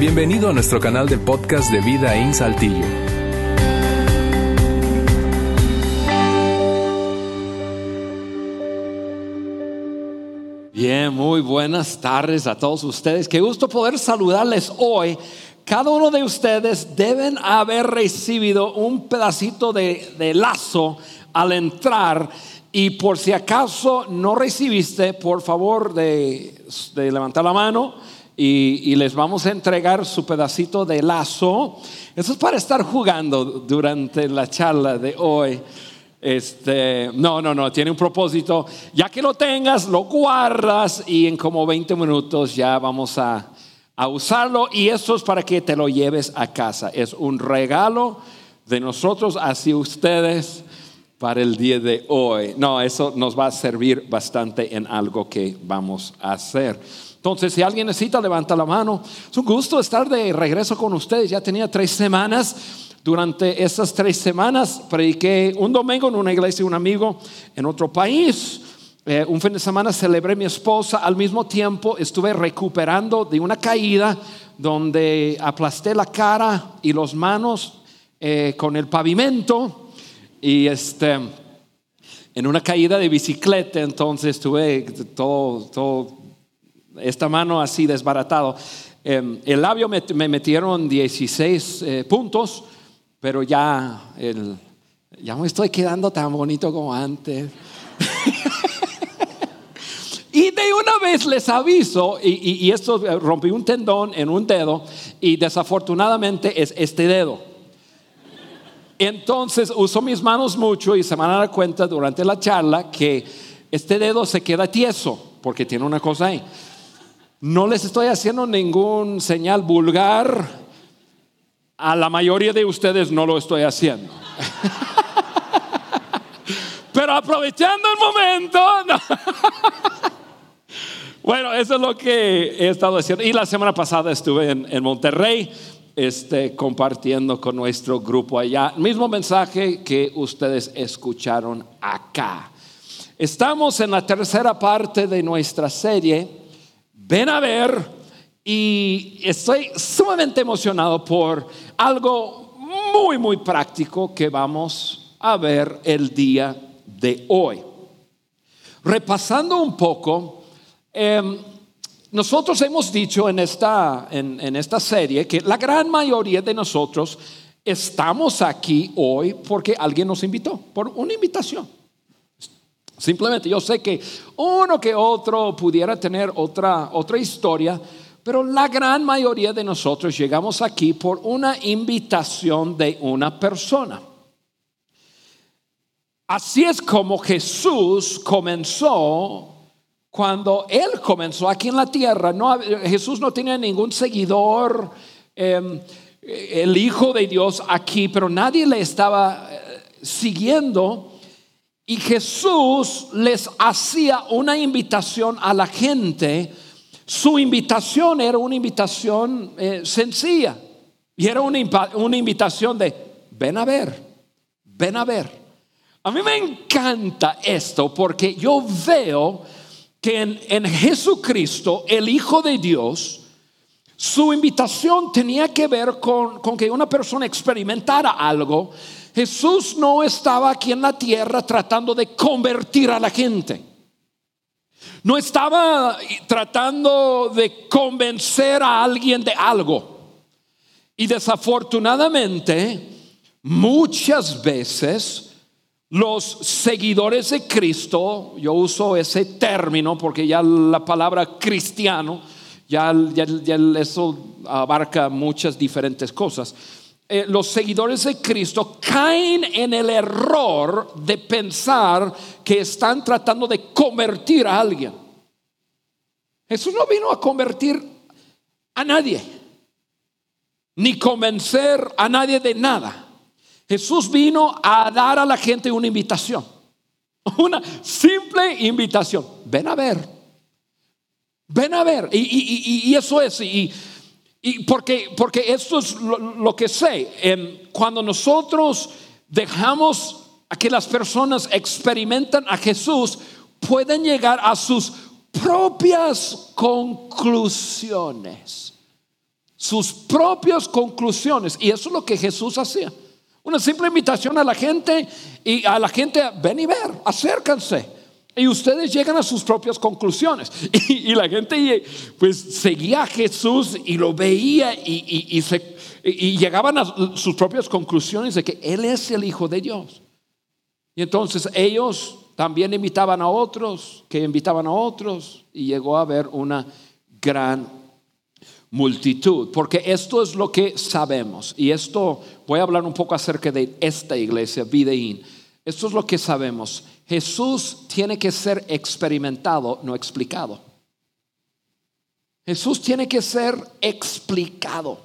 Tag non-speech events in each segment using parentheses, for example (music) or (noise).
Bienvenido a nuestro canal de podcast de Vida en Saltillo. Bien, muy buenas tardes a todos ustedes. Qué gusto poder saludarles hoy. Cada uno de ustedes deben haber recibido un pedacito de, lazo al entrar y por si acaso no recibiste, por favor de, levantar la mano y, les vamos a entregar su pedacito de lazo. Eso es para estar jugando durante la charla de hoy. Este, no, no, no, tiene un propósito. Ya que lo tengas, lo guardas y en como 20 minutos ya vamos a, a usarlo. Y eso es para que te lo lleves a casa. Es un regalo de nosotros hacia ustedes para el día de hoy. No, eso nos va a servir bastante en algo que vamos a hacer. Entonces, si alguien necesita, levanta la mano. Es un gusto estar de regreso con ustedes. Ya tenía tres semanas durante esas tres semanas prediqué un domingo en una iglesia, un amigo en otro país. Eh, un fin de semana celebré mi esposa. Al mismo tiempo estuve recuperando de una caída donde aplasté la cara y las manos eh, con el pavimento. Y este, en una caída de bicicleta, entonces estuve todo, todo esta mano así desbaratado. Eh, el labio me, metieron 16 puntos pero ya, ya me estoy quedando tan bonito como antes. (laughs) y de una vez les aviso, y, y, esto eh, rompí un tendón en un dedo, y desafortunadamente es este dedo. Entonces uso mis manos mucho y se van a dar cuenta durante la charla que este dedo se queda tieso porque tiene una cosa ahí. No les estoy haciendo ningún señal vulgar a la mayoría de ustedes no lo estoy haciendo. (laughs) Pero aprovechando el momento, (laughs) bueno, eso es lo que he estado haciendo. Y la semana pasada estuve en, Monterrey este, compartiendo con nuestro grupo allá. Mismo mensaje que ustedes escucharon acá. Estamos en la tercera parte de nuestra serie. Ven a ver y estoy sumamente emocionado por algo muy, muy práctico que vamos a ver el día de hoy. Repasando un poco, em, nosotros hemos dicho en esta, en esta serie que la gran mayoría de nosotros estamos aquí hoy porque alguien nos invitó, por una invitación. Simplemente yo sé que uno que otro pudiera tener otra, otra historia, pero la gran mayoría de nosotros llegamos aquí por una invitación de una persona. Así es como Jesús comenzó cuando Él comenzó aquí en la tierra. No, Jesús no tenía ningún seguidor, em, el Hijo de Dios aquí, pero nadie le estaba eh, siguiendo. Y Jesús les hacía una invitación a la gente su invitación era una invitación eh, sencilla y era una, invitación de, ven a ver, ven a ver. A mí me encanta esto porque yo veo que en, Jesucristo, el Hijo de Dios, su invitación tenía que ver con, con, que una persona experimentara algo. Jesús no estaba aquí en la tierra tratando de convertir a la gente. No estaba tratando de convencer a alguien de algo. Y desafortunadamente, muchas veces los seguidores de Cristo, yo uso ese término porque ya la palabra cristiano, ya, eso abarca muchas diferentes cosas. Eh, los seguidores de Cristo caen en el error de pensar que están tratando de convertir a alguien. Jesús no vino a convertir a nadie, ni convencer a nadie de nada. Jesús vino a dar a la gente una invitación, (laughs) una simple invitación. Ven a ver, ven a ver. Y, eso es, y y porque, porque esto es lo, que sé. Em, cuando nosotros dejamos a que las personas experimentan a Jesús, pueden llegar a sus propias conclusiones. sus propias conclusiones. Y eso es lo que Jesús hacía. Una simple invitación a la gente y a la gente, ven y ver, acércanse. Y ustedes llegan a sus propias conclusiones. (laughs) Y, la gente pues seguía a Jesús y lo veía y, llegaban a sus propias conclusiones de que Él es el Hijo de Dios. Y entonces ellos también invitaban a otros, que invitaban a otros, y llegó a haber una gran multitud, porque esto es lo que sabemos. Y esto, voy a hablar un poco acerca de esta iglesia, Videín. Esto es lo que sabemos. Jesús tiene que ser experimentado, no explicado. Jesús tiene que ser explicado.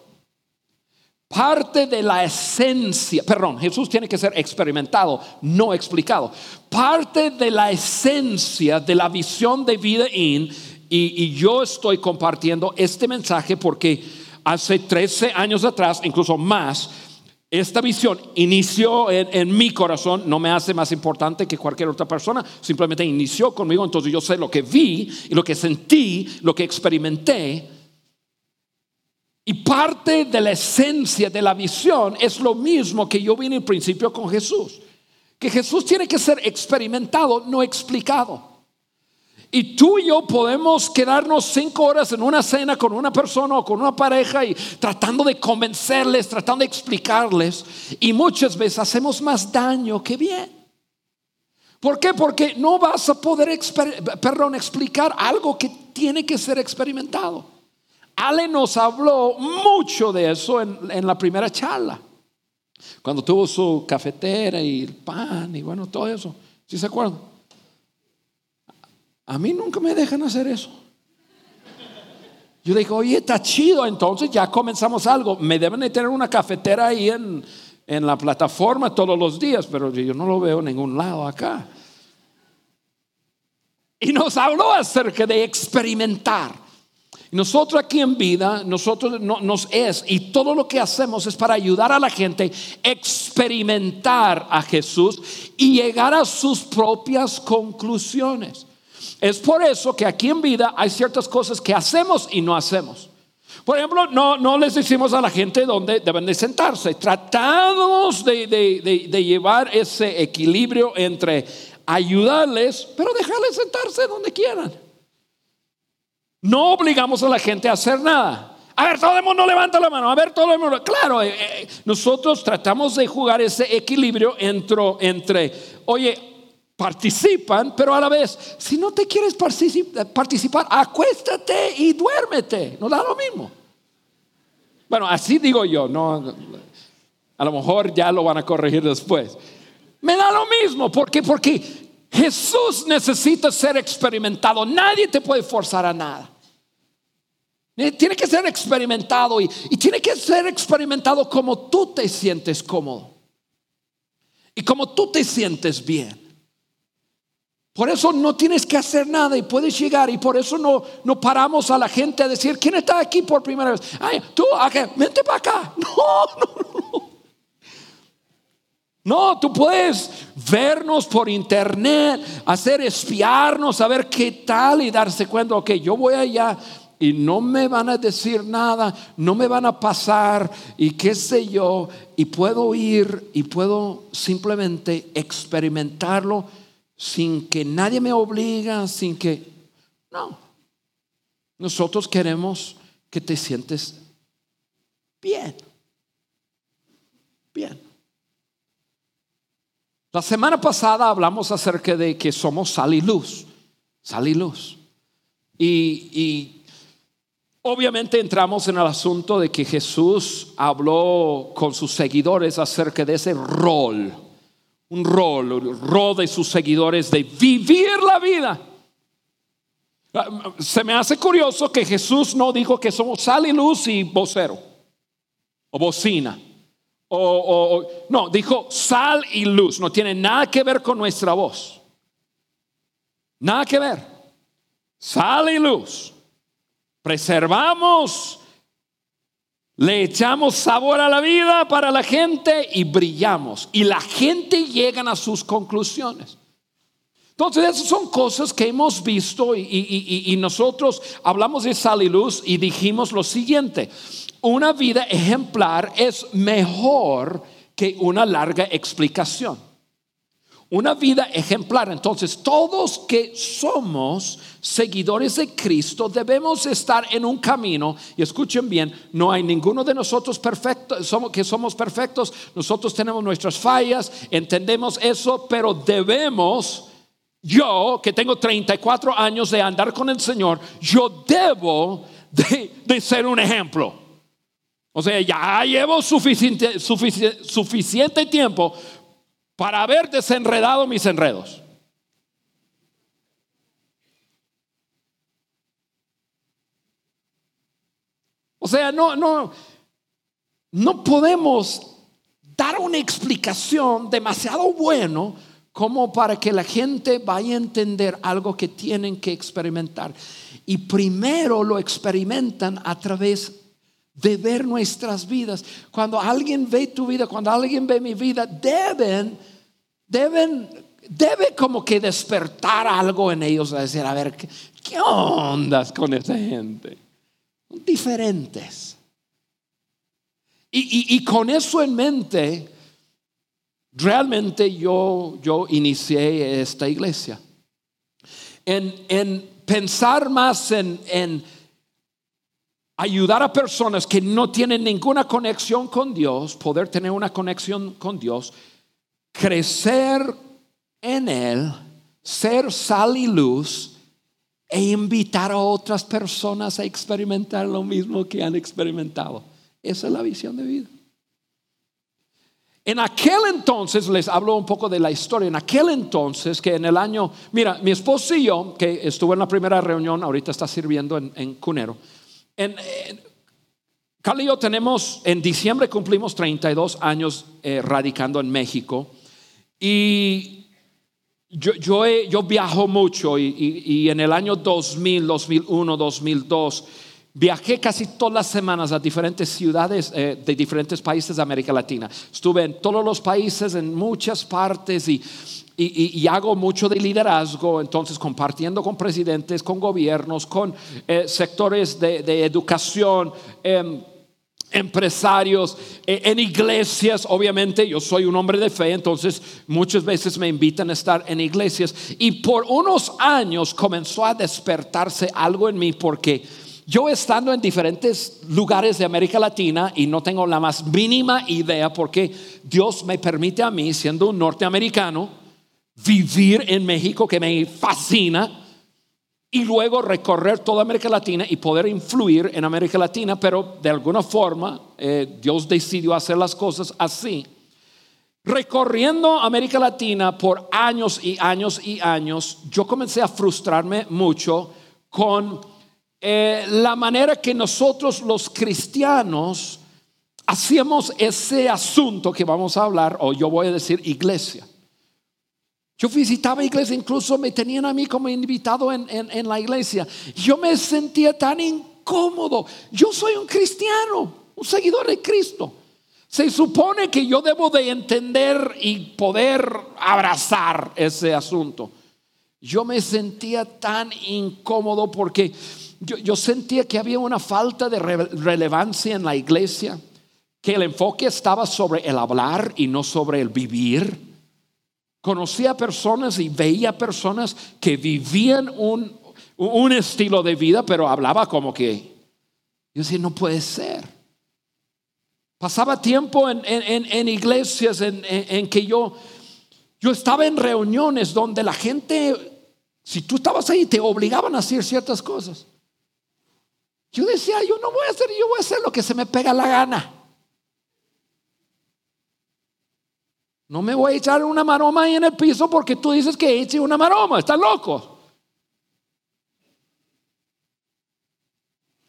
Parte de la esencia, perdón, Jesús tiene que ser experimentado, no explicado. Parte de la esencia de la visión de vida y, y yo estoy compartiendo este mensaje porque hace 13 años atrás, incluso más, esta visión inició en, mi corazón, no me hace más importante que cualquier otra persona, simplemente inició conmigo, entonces yo sé lo que vi y lo que sentí, lo que experimenté. Y parte de la esencia de la visión es lo mismo que yo vi en el principio con Jesús, que Jesús tiene que ser experimentado, no explicado. Y tú y yo podemos quedarnos cinco horas en una cena con una persona o con una pareja y tratando de convencerles, tratando de explicarles. Y muchas veces hacemos más daño que bien. ¿Por qué? Porque no vas a poder perdón, explicar algo que tiene que ser experimentado. Ale nos habló mucho de eso en, la primera charla, cuando tuvo su cafetera y el pan y bueno, todo eso. ¿Sí se acuerdan? A mí nunca me dejan hacer eso. Yo digo, oye, está chido, entonces ya comenzamos algo. Me deben de tener una cafetera ahí en, en la plataforma todos los días, pero yo no lo veo en ningún lado acá. Y nos habló acerca de experimentar. Nosotros aquí en vida, nosotros nos es, y todo lo que hacemos es para ayudar a la gente a experimentar a Jesús y llegar a sus propias conclusiones. Es por eso que aquí en vida hay ciertas cosas que hacemos y no hacemos. Por ejemplo, no, no les decimos a la gente dónde deben de sentarse. Tratamos de, de llevar ese equilibrio entre ayudarles, pero dejarles sentarse donde quieran. No obligamos a la gente a hacer nada. A ver, todo el mundo levanta la mano. A ver, todo el mundo. Claro, eh, eh, nosotros tratamos de jugar ese equilibrio entre, entre, oye, participan, pero a la vez, si no te quieres participar, acuéstate y duérmete. No da lo mismo. Bueno, así digo yo, no, a lo mejor ya lo van a corregir después. Me da lo mismo, ¿por qué? Porque Jesús necesita ser experimentado. Nadie te puede forzar a nada. Eh, tiene que ser experimentado y, tiene que ser experimentado como tú te sientes cómodo y como tú te sientes bien. Por eso no tienes que hacer nada y puedes llegar y por eso no, no paramos a la gente a decir, ¿quién está aquí por primera vez? Ay, tú, vente para acá. (laughs) No, no, no. No, tú puedes vernos por internet, hacer espiarnos, saber qué tal y darse cuenta, ok, yo voy allá y no me van a decir nada, no me van a pasar y qué sé yo, y puedo ir y puedo simplemente experimentarlo sin que nadie me obliga, sin que... No, nosotros queremos que te sientes bien, bien. La semana pasada hablamos acerca de que somos sal y luz, sal y luz. Y, y Obviamente entramos en el asunto de que Jesús habló con sus seguidores acerca de ese rol, un rol, un rol de sus seguidores de vivir la vida. Se me hace curioso que Jesús no dijo que somos sal y luz y vocero o bocina. O, no, dijo sal y luz. No tiene nada que ver con nuestra voz. Nada que ver. Sal y luz preservamos, le echamos sabor a la vida para la gente y brillamos. Y la gente llega a sus conclusiones. Entonces, esas son cosas que hemos visto y, nosotros hablamos de sal y luz y dijimos lo siguiente, una vida ejemplar es mejor que una larga explicación. Una vida ejemplar. Entonces, todos que somos seguidores de Cristo debemos estar en un camino. Y escuchen bien, no hay ninguno de nosotros perfectos, somos, que somos perfectos. Nosotros tenemos nuestras fallas, entendemos eso, pero debemos yo, que tengo 34 años de andar con el Señor, yo debo de, ser un ejemplo. O sea, ya llevo suficiente, suficiente tiempo para haber desenredado mis enredos. O sea, no, no, no podemos dar una explicación demasiado bueno como para que la gente vaya a entender algo que tienen que experimentar. Y primero lo experimentan a través de ver nuestras vidas. Cuando alguien ve tu vida, cuando alguien ve mi vida, deben, deben, debe como que despertar algo en ellos a decir, a ver, ¿qué, qué ondas con esa gente? Diferentes. y, y con eso en mente, realmente yo, yo inicié esta iglesia. En, pensar más en, en ayudar a personas que no tienen ninguna conexión con Dios, poder tener una conexión con Dios, crecer en Él, ser sal y luz e invitar a otras personas a experimentar lo mismo que han experimentado. Esa es la visión de vida. En aquel entonces, les hablo un poco de la historia, en aquel entonces que en el año, mira, mi esposo y yo, que estuvo en la primera reunión, ahorita está sirviendo en, Cunero, en, Carl y yo tenemos, en diciembre cumplimos 32 años eh, radicando en México. Y yo, yo, yo viajo mucho y, y en el año 2000, 2001, 2002, Viajé casi todas las semanas a diferentes ciudades eh, de diferentes países de América Latina. Estuve en todos los países, en muchas partes y, y, hago mucho de liderazgo, entonces compartiendo con presidentes, con gobiernos, con eh, sectores de, educación. Em, empresarios, eh, en iglesias, obviamente yo soy un hombre de fe, entonces muchas veces me invitan a estar en iglesias y por unos años comenzó a despertarse algo en mí porque yo estando en diferentes lugares de América Latina y no tengo la más mínima idea porque Dios me permite a mí, siendo un norteamericano, vivir en México que me fascina y luego recorrer toda América Latina y poder influir en América Latina, pero de alguna forma eh, Dios decidió hacer las cosas así. Recorriendo América Latina por años y años y años, yo comencé a frustrarme mucho con eh, la manera que nosotros los cristianos hacíamos ese asunto que vamos a hablar, o yo voy a decir iglesia. Yo visitaba iglesia, incluso me tenían a mí como invitado en, en, la iglesia. Yo me sentía tan incómodo. Yo soy un cristiano, un seguidor de Cristo. Se supone que yo debo de entender y poder abrazar ese asunto. Yo me sentía tan incómodo porque yo, sentía que había una falta de relevancia en la iglesia, que el enfoque estaba sobre el hablar y no sobre el vivir. Conocía personas y veía personas que vivían un, un estilo de vida, pero hablaba como que, yo decía, no puede ser. Pasaba tiempo en, en, iglesias en, en, que yo, yo estaba en reuniones donde la gente, si tú estabas ahí, te obligaban a hacer ciertas cosas. Yo decía, yo no voy a hacer, yo voy a hacer lo que se me pega la gana. No me voy a echar una maroma ahí en el piso porque tú dices que eche una maroma, estás loco.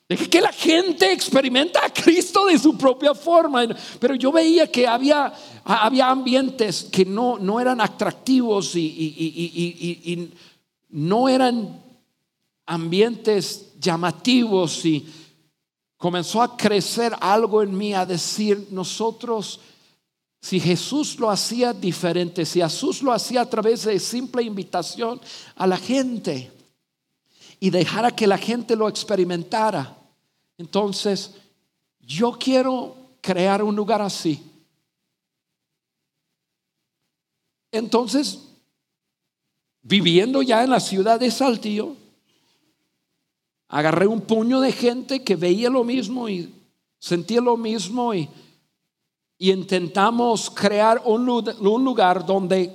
Deje que la gente experimenta a Cristo de su propia forma. Pero yo veía que había, había ambientes que no, no eran atractivos y, y no eran ambientes llamativos y comenzó a crecer algo en mí a decir, nosotros Si Jesús lo hacía diferente, si Jesús lo hacía a través de simple invitación a la gente y dejara que la gente lo experimentara, entonces yo quiero crear un lugar así. Entonces, viviendo ya en la ciudad de Saltillo, agarré un puño de gente que veía lo mismo y sentía lo mismo y, intentamos crear un, un lugar donde,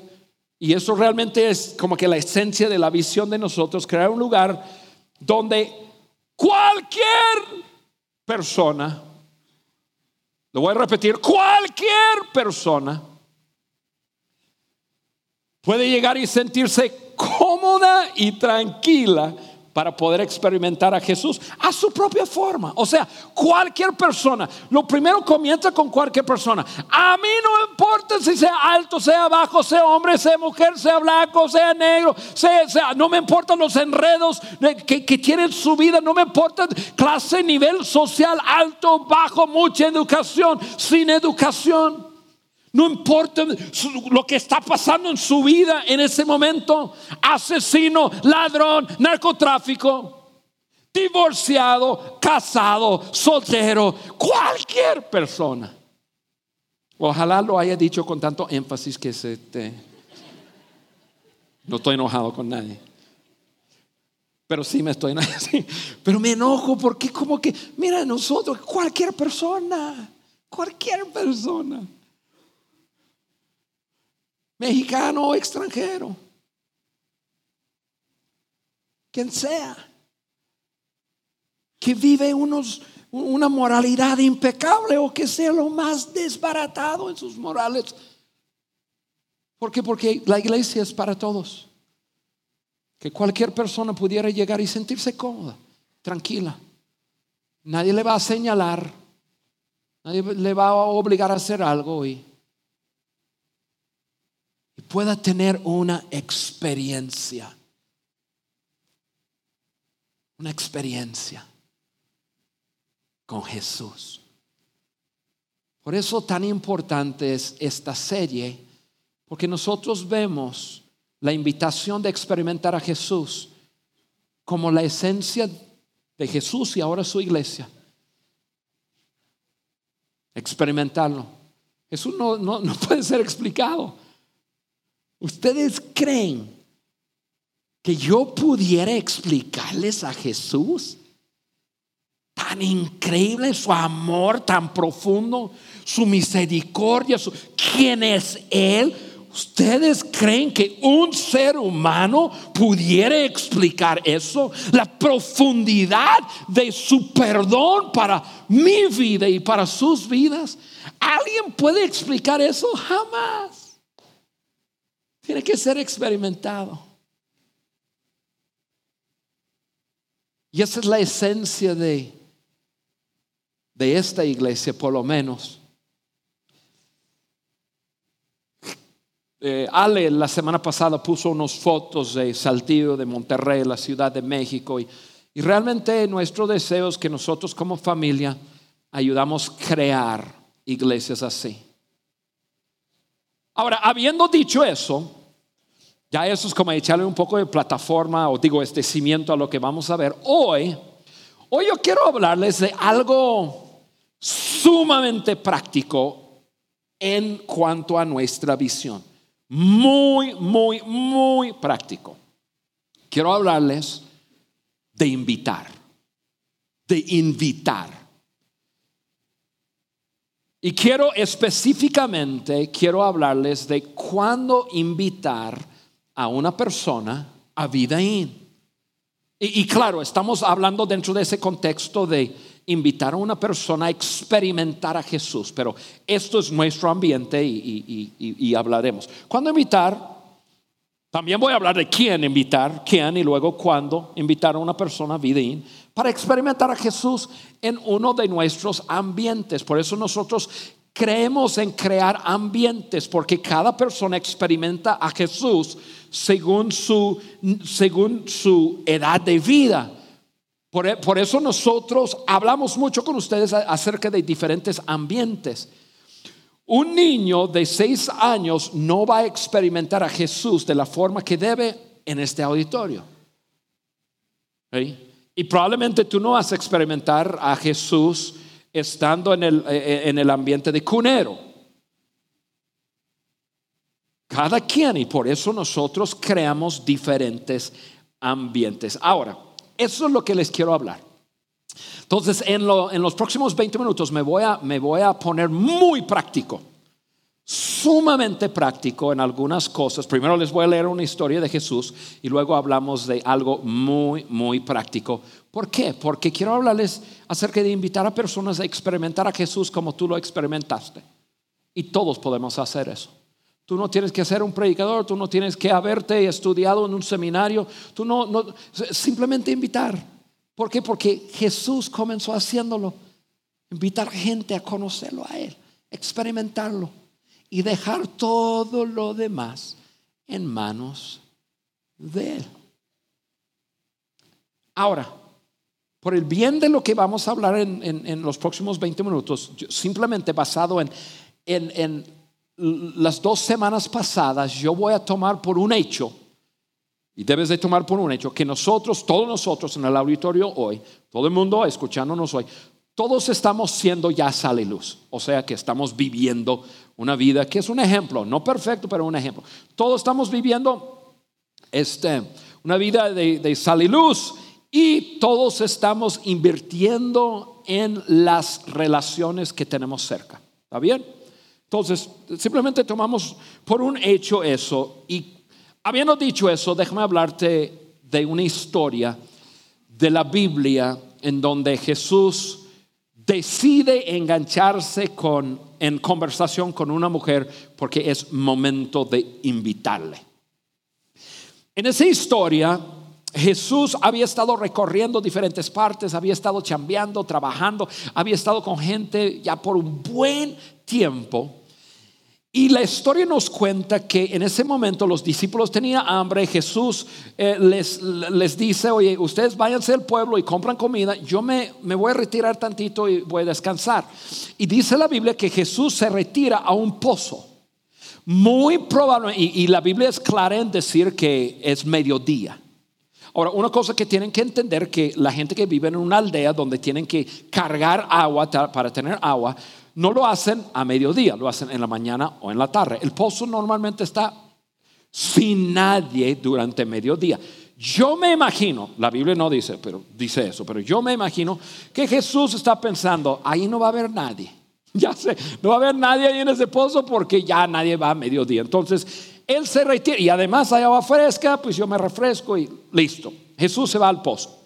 y eso realmente es como que la esencia de la visión de nosotros, crear un lugar donde cualquier persona, lo voy a repetir, cualquier persona puede llegar y sentirse cómoda y tranquila para poder experimentar a Jesús a su propia forma. O sea, cualquier persona. Lo primero comienza con cualquier persona. A mí no importa si sea alto, sea bajo, sea hombre, sea mujer, sea blanco, sea negro, sea, no me importan los enredos que, que tienen su vida, no me importa clase, nivel social, alto, bajo, mucha educación, sin educación. No importa lo que está pasando en su vida en ese momento. Asesino, ladrón, narcotráfico, divorciado, casado, soltero, cualquier persona. Ojalá lo haya dicho con tanto énfasis que se te... No estoy enojado con nadie. Pero sí me estoy enojando. (laughs) Pero me enojo porque como que, mira, nosotros, cualquier persona, cualquier persona mexicano o extranjero, quien sea, que vive unos, una moralidad impecable o que sea lo más desbaratado en sus morales. ¿Por qué? Porque la iglesia es para todos. Que cualquier persona pudiera llegar y sentirse cómoda, tranquila. Nadie le va a señalar, nadie le va a obligar a hacer algo y pueda tener una experiencia. Una experiencia con Jesús. Por eso tan importante es esta serie, porque nosotros vemos la invitación de experimentar a Jesús como la esencia de Jesús y ahora su iglesia. Experimentarlo. Jesús no, no puede ser explicado. ¿Ustedes creen que yo pudiera explicarles a Jesús? Tan increíble su amor, tan profundo, su misericordia, quién es Él. ¿Ustedes creen que un ser humano pudiera explicar eso? La profundidad de su perdón para mi vida y para sus vidas. ¿Alguien puede explicar eso? Jamás. Tiene que ser experimentado. Y esa es la esencia de, de esta iglesia, por lo menos. Eh, Ale la semana pasada puso unas fotos de Saltillo, de Monterrey, la Ciudad de México. Y, y realmente nuestro deseo es que nosotros como familia ayudamos a crear iglesias así. Ahora, habiendo dicho eso, ya eso es como echarle un poco de plataforma o digo este cimiento a lo que vamos a ver hoy. Hoy yo quiero hablarles de algo sumamente práctico en cuanto a nuestra visión. Muy, muy, muy práctico. Quiero hablarles de invitar, de invitar. Y quiero específicamente, quiero hablarles de cuándo invitar a una persona a vida in. Y, claro, estamos hablando dentro de ese contexto de invitar a una persona a experimentar a Jesús, pero esto es nuestro ambiente y, y hablaremos. ¿Cuándo invitar? También voy a hablar de quién invitar, quién y luego cuándo invitar a una persona a vida in para experimentar a Jesús en uno de nuestros ambientes. Por eso nosotros creemos en crear ambientes, porque cada persona experimenta a Jesús según su, según su edad de vida. Por, eso nosotros hablamos mucho con ustedes acerca de diferentes ambientes. Un niño de seis años no va a experimentar a Jesús de la forma que debe en este auditorio. Y probablemente tú no vas a experimentar a Jesús estando en el, eh, eh, en el ambiente de cunero. Cada quien, y por eso nosotros creamos diferentes ambientes. Ahora, eso es lo que les quiero hablar. Entonces, en, los próximos 20 minutos me voy, a, me voy a poner muy práctico, sumamente práctico en algunas cosas. Primero les voy a leer una historia de Jesús y luego hablamos de algo muy, muy práctico. ¿Por qué? Porque quiero hablarles acerca de invitar a personas a experimentar a Jesús como tú lo experimentaste. Y todos podemos hacer eso. Tú no tienes que ser un predicador, tú no tienes que haberte estudiado en un seminario, tú no, simplemente invitar. ¿Por qué? Porque Jesús comenzó haciéndolo. Invitar gente a conocerlo a Él, experimentarlo y dejar todo lo demás en manos de Él. Ahora, por el bien de lo que vamos a hablar en, los próximos 20 minutos, simplemente basado en, en las dos semanas pasadas, yo voy a tomar por un hecho y debes de tomar por un hecho que nosotros, todos nosotros en el auditorio hoy, todo el mundo escuchándonos hoy, todos estamos siendo ya sal y luz. O sea que estamos viviendo una vida que es un ejemplo, no perfecto, pero un ejemplo. Todos estamos viviendo este, una vida de, de sal y luz y todos estamos invirtiendo en las relaciones que tenemos cerca. ¿Está bien? Entonces, simplemente tomamos por un hecho eso y Habiendo dicho eso, déjame hablarte de una historia de la Biblia en donde Jesús decide engancharse con, en conversación con una mujer porque es momento de invitarle. En esa historia, Jesús había estado recorriendo diferentes partes, había estado chambeando, trabajando, había estado con gente ya por un buen tiempo. Y la historia nos cuenta que en ese momento los discípulos tenían hambre, Jesús eh, les, les, dice, oye, ustedes váyanse al pueblo y compran comida, yo me, me, voy a retirar tantito y voy a descansar. Y dice la Biblia que Jesús se retira a un pozo. Muy probable, y, y la Biblia es clara en decir que es mediodía. Ahora, una cosa que tienen que entender que la gente que vive en una aldea donde tienen que cargar agua para tener agua, no lo hacen a mediodía, lo hacen en la mañana o en la tarde. El pozo normalmente está sin nadie durante mediodía. Yo me imagino, la Biblia no dice, pero dice eso, pero yo me imagino que Jesús está pensando, ahí no va a haber nadie. (laughs) Ya sé, no va a haber nadie ahí en ese pozo porque ya nadie va a mediodía. Entonces, él se retira y además hay agua fresca, pues yo me refresco y listo. Jesús se va al pozo.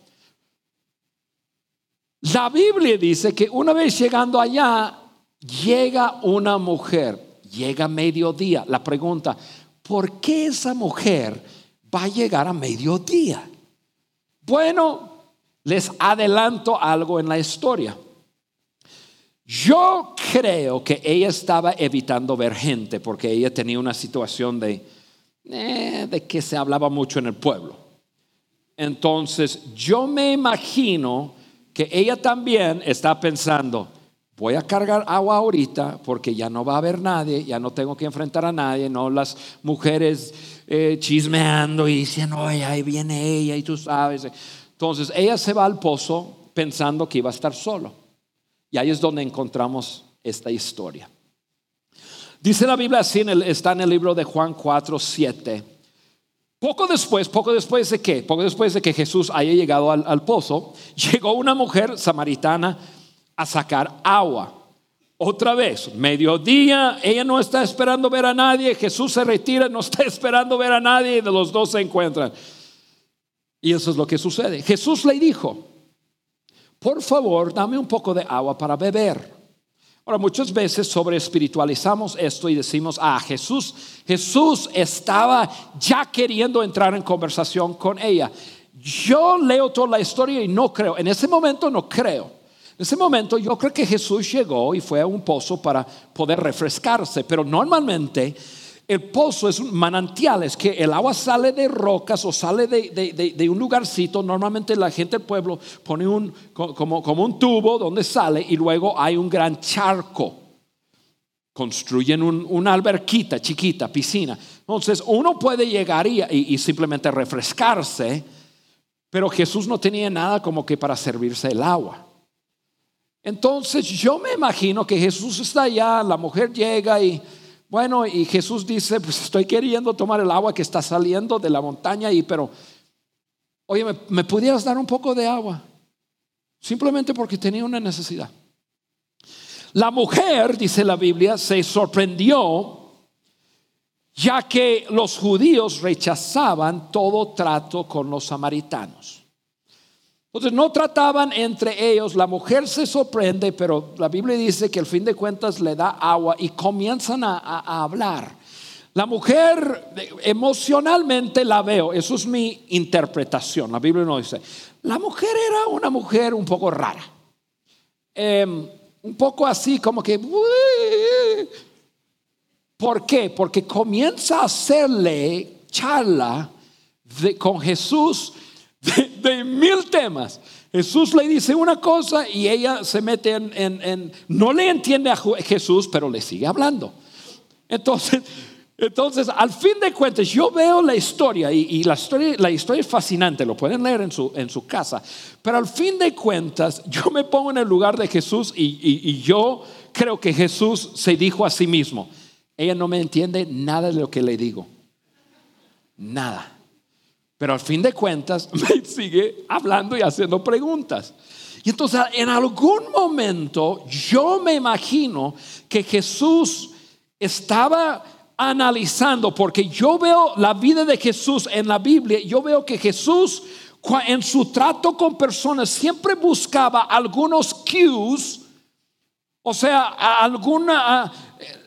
La Biblia dice que una vez llegando allá, Llega una mujer, llega mediodía. La pregunta, ¿por qué esa mujer va a llegar a mediodía? Bueno, les adelanto algo en la historia. Yo creo que ella estaba evitando ver gente porque ella tenía una situación de, eh, de que se hablaba mucho en el pueblo. Entonces, yo me imagino que ella también está pensando, voy a cargar agua ahorita porque ya no va a haber nadie, ya no tengo que enfrentar a nadie, no las mujeres eh, chismeando y diciendo, oye, ahí viene ella y tú sabes. Entonces ella se va al pozo pensando que iba a estar solo. Y ahí es donde encontramos esta historia. Dice la Biblia así, está en el libro de Juan 4, 7. Poco después, poco después de que, poco después de que Jesús haya llegado al pozo, llegó una mujer samaritana a sacar agua. Otra vez, mediodía, ella no está esperando ver a nadie, Jesús se retira, no está (laughs) esperando ver a nadie y de los dos se encuentran. Y eso es lo que sucede. Jesús le dijo, por favor, dame un poco de agua para beber. Ahora, muchas veces sobre espiritualizamos esto y decimos, ah, Jesús, Jesús estaba ya queriendo entrar en conversación con ella. Yo leo toda la historia y no creo, en ese momento no creo. En ese momento yo creo que Jesús llegó y fue a un pozo para poder refrescarse, pero normalmente el pozo es un manantial, es que el agua sale de rocas o sale de, un lugarcito. Normalmente la gente del pueblo pone un, como, un tubo donde sale y luego hay un gran charco. construyen una alberquita chiquita, piscina. Entonces uno puede llegar y, simplemente refrescarse, pero Jesús no tenía nada como que para servirse el agua. Entonces yo me imagino que Jesús está allá, la mujer llega y bueno, y Jesús dice, pues estoy queriendo tomar el agua que está saliendo de la montaña y pero, oye, ¿me, me pudieras dar un poco de agua? Simplemente porque tenía una necesidad. La mujer, dice la Biblia, se sorprendió ya que los judíos rechazaban todo trato con los samaritanos. Entonces no trataban entre ellos, la mujer se sorprende, pero la Biblia dice que al fin de cuentas le da agua y comienzan a, hablar. La mujer emocionalmente la veo, eso es mi interpretación, la Biblia no dice. La mujer era una mujer un poco rara. Em, un poco así como que... ¿Por qué? Porque comienza a hacerle charla con Jesús de, mil temas. Jesús le dice una cosa y ella se mete en, No le entiende a Jesús, pero le sigue hablando. Entonces, (laughs) entonces, al fin de cuentas, yo veo la historia y, la, historia, la historia es fascinante, lo pueden leer en su, en su casa, pero al fin de cuentas, (laughs) yo me pongo en el lugar de Jesús y, y yo creo que Jesús se dijo a sí mismo, ella no me entiende nada de lo que le digo, nada. Pero al fin de cuentas (laughs) me sigue hablando y haciendo preguntas. Y entonces en algún momento yo me imagino que Jesús estaba analizando, porque yo veo la vida de Jesús en la Biblia, yo veo que Jesús en su trato con personas siempre buscaba algunos cues, o sea, alguna,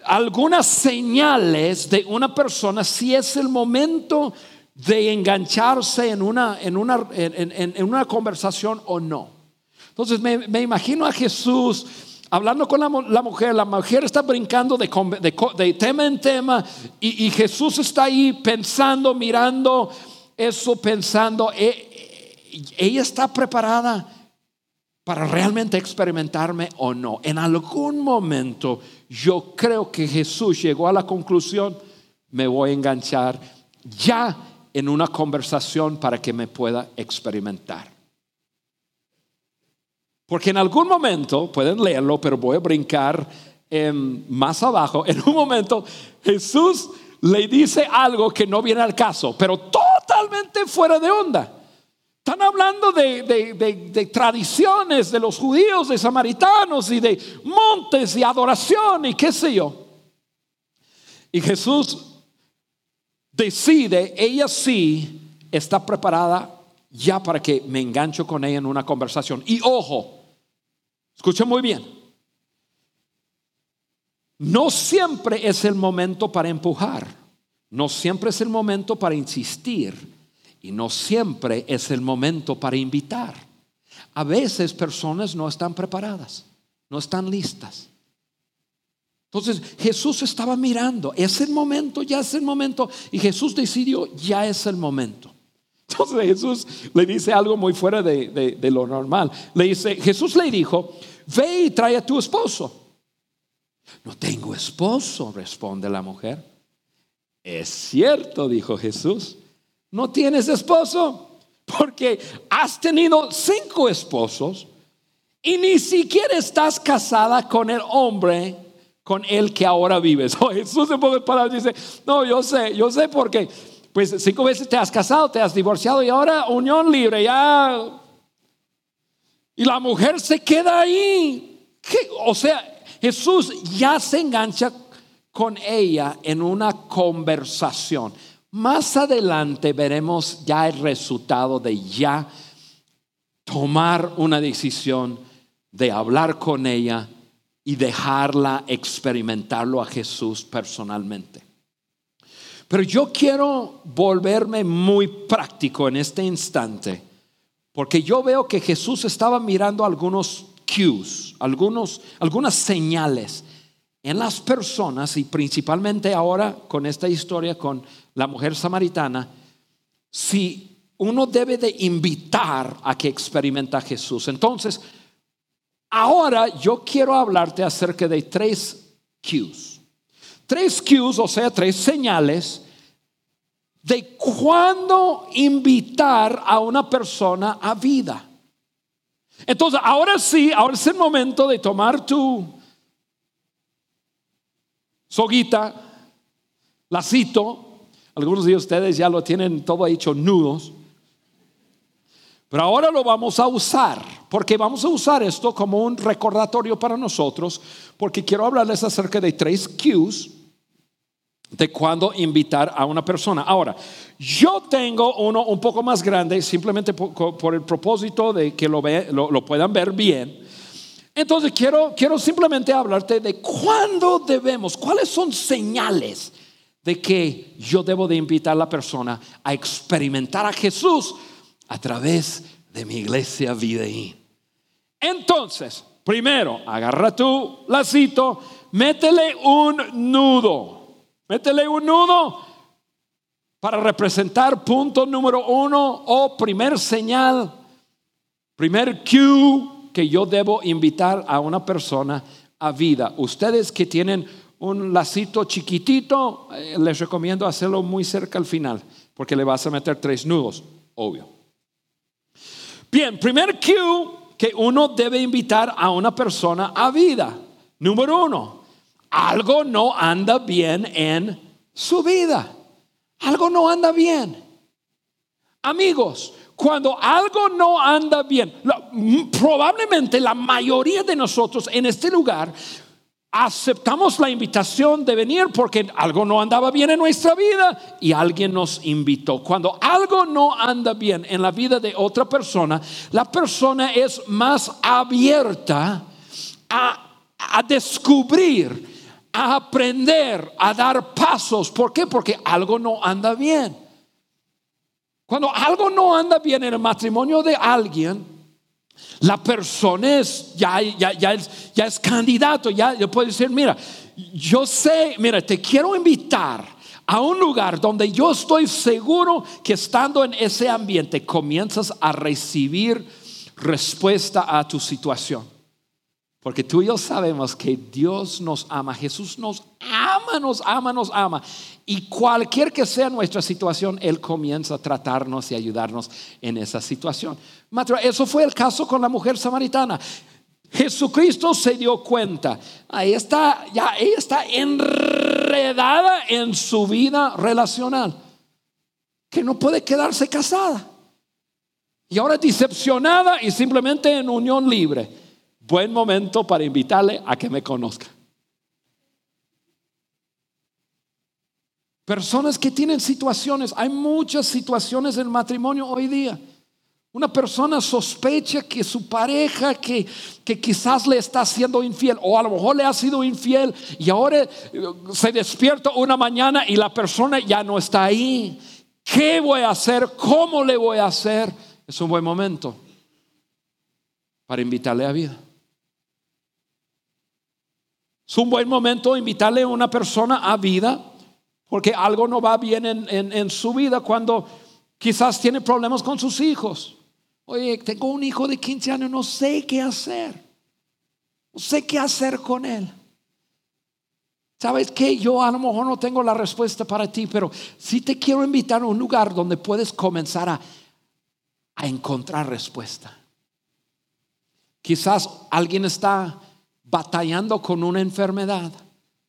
algunas señales de una persona si es el momento de engancharse en una, en una, en, una conversación o no. Entonces me, me imagino a Jesús hablando con la, mujer, la mujer está brincando de, tema en tema y, Jesús está ahí pensando, mirando eso, pensando, e, e, ella está preparada para realmente experimentarme o no. En algún momento yo creo que Jesús llegó a la conclusión, me voy a enganchar ya en una conversación para que me pueda experimentar. Porque en algún momento, pueden leerlo, pero voy a brincar más abajo, (laughs) en un momento Jesús le dice algo que no viene al caso, pero totalmente fuera de onda. Están hablando de, tradiciones de los judíos, de samaritanos y de montes y adoración y qué sé yo. Y Jesús decide, ella sí está preparada ya para que me engancho con ella en una conversación. Y ojo, Escucha muy bien. No siempre es el momento para empujar, no siempre es el momento para insistir y no siempre es el momento para invitar. A veces personas no están preparadas, no están listas. Entonces Jesús estaba mirando, es el momento, ya es el momento, y Jesús decidió, ya es el momento. Entonces Jesús le dice algo muy fuera de, lo normal. Le dice, Jesús le dijo, ve y trae a tu esposo. No tengo esposo, responde la mujer. Es cierto, dijo Jesús, no tienes esposo porque has tenido cinco esposos y ni siquiera estás casada con el hombre con el que ahora vives. (laughs) Oh, Jesús en pocas palabras dice, no, yo sé, yo sé por qué. Pues cinco veces te has casado, te has divorciado y ahora unión libre, ya. Y la mujer se queda ahí. O sea, Jesús ya se engancha con ella en una conversación. Más adelante veremos ya el resultado de ya tomar una decisión de hablar con ella y dejarla experimentarlo a Jesús personalmente. Pero yo quiero volverme muy práctico en este instante, porque yo veo que Jesús estaba mirando algunos cues, algunos, algunas señales en las personas y principalmente ahora con esta historia con la mujer samaritana, si uno debe de invitar a que experimenta a Jesús. Entonces, ahora yo quiero hablarte acerca de tres cues tres cues, o sea, tres señales de cuándo invitar a una persona a vida. Entonces, ahora sí, ahora es el momento de tomar tu soguita, lacito. Algunos de ustedes ya lo tienen todo hecho nudos. Pero ahora lo vamos a usar, porque vamos a usar esto como un recordatorio para nosotros, porque quiero hablarles acerca de tres cues de cuándo invitar a una persona. Ahora, yo tengo uno un poco más grande, simplemente por, el propósito de que lo, lo, puedan ver bien. Entonces, quiero, quiero simplemente hablarte de cuándo debemos, cuáles son señales de que yo debo de invitar a la persona a experimentar a Jesús a través de mi iglesia Videín. Entonces, primero, agarra tu lacito, métele un nudo Métele un nudo para representar punto número uno o primer señal, primer cue que yo debo invitar a una persona a vida. Ustedes que tienen un lacito chiquitito, eh, les recomiendo hacerlo muy cerca al final, porque le vas a meter tres nudos, obvio. Bien, primer cue que uno debe invitar a una persona a vida. Número uno, algo no anda bien en su vida. Algo no anda bien. Amigos, cuando algo no anda bien, probablemente la mayoría de nosotros en este lugar aceptamos la invitación de venir porque algo no andaba bien en nuestra vida y alguien nos invitó. Cuando algo no anda bien en la vida de otra persona, la persona es más abierta a, a descubrir a aprender a dar pasos. ¿Por qué? Porque algo no anda bien. Cuando algo no anda bien en el matrimonio de alguien, la persona es, ya, ya, ya, es, candidato, ya, ya puede decir, mira, yo sé, mira, te quiero invitar a un lugar donde yo estoy seguro que estando en ese ambiente comienzas a recibir respuesta a tu situación. Porque tú y yo sabemos que Dios nos ama, Jesús nos ama, nos ama, nos ama. Y cualquier que sea nuestra situación, Él comienza a tratarnos y ayudarnos en esa situación. Eso fue el caso con la mujer samaritana. Jesucristo se dio cuenta, ahí está, ya ella está enredada en su vida relacional, que no puede quedarse casada. Y ahora decepcionada y simplemente en unión libre buen momento para invitarle a que me conozca. Personas que tienen situaciones, hay muchas situaciones en matrimonio hoy día. Una persona sospecha que su pareja, que, que quizás le está siendo infiel, o a lo mejor le ha sido infiel, y ahora eh, se despierta una mañana y la persona ya no está ahí. ¿Qué voy a hacer? ¿Cómo le voy a hacer? Es un buen momento para invitarle a vida. Es un buen momento invitarle a una persona a vida, porque algo no va bien en, su vida cuando quizás tiene problemas con sus hijos. Oye, tengo un hijo de 15 años, no sé qué hacer. No sé qué hacer con él. ¿Sabes qué? Yo a lo mejor no tengo la respuesta para ti, pero sí te quiero invitar a un lugar donde puedes comenzar a, a encontrar respuesta. Quizás alguien está batallando con una enfermedad.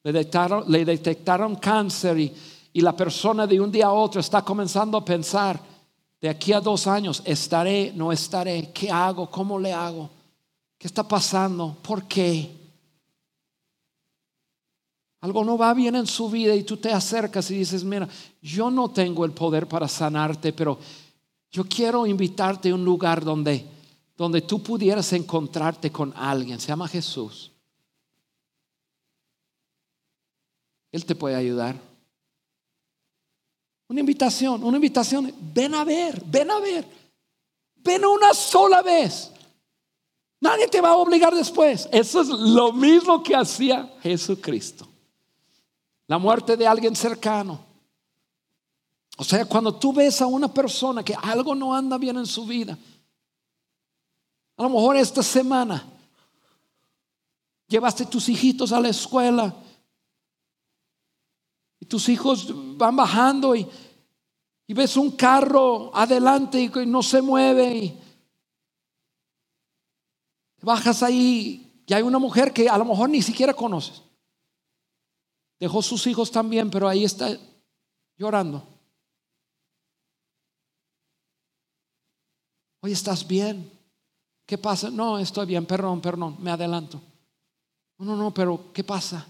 Le detectaron, le detectaron cáncer y, y la persona de un día a otro está comenzando a pensar, de aquí a dos años, ¿estaré, no estaré? ¿Qué hago? ¿Cómo le hago? ¿Qué está pasando? ¿Por qué? Algo no va bien en su vida y tú te acercas y dices, mira, yo no tengo el poder para sanarte, pero yo quiero invitarte a un lugar donde donde tú pudieras encontrarte con alguien, se llama Jesús. Él te puede ayudar. Una invitación, una invitación, ven a ver, ven a ver, ven una sola vez. Nadie te va a obligar después. Eso es lo mismo que hacía Jesucristo. La muerte de alguien cercano. O sea, cuando tú ves a una persona que algo no anda bien en su vida, a lo mejor esta semana llevaste tus hijitos a la escuela tus hijos van bajando y, ves un carro adelante y no se mueve y bajas ahí y hay una mujer que a lo mejor ni siquiera conoces. Dejó sus hijos también, pero ahí está llorando. Oye, ¿estás bien? ¿Qué pasa? No, estoy bien, perdón, perdón, me adelanto. No, no, no, pero ¿qué pasa?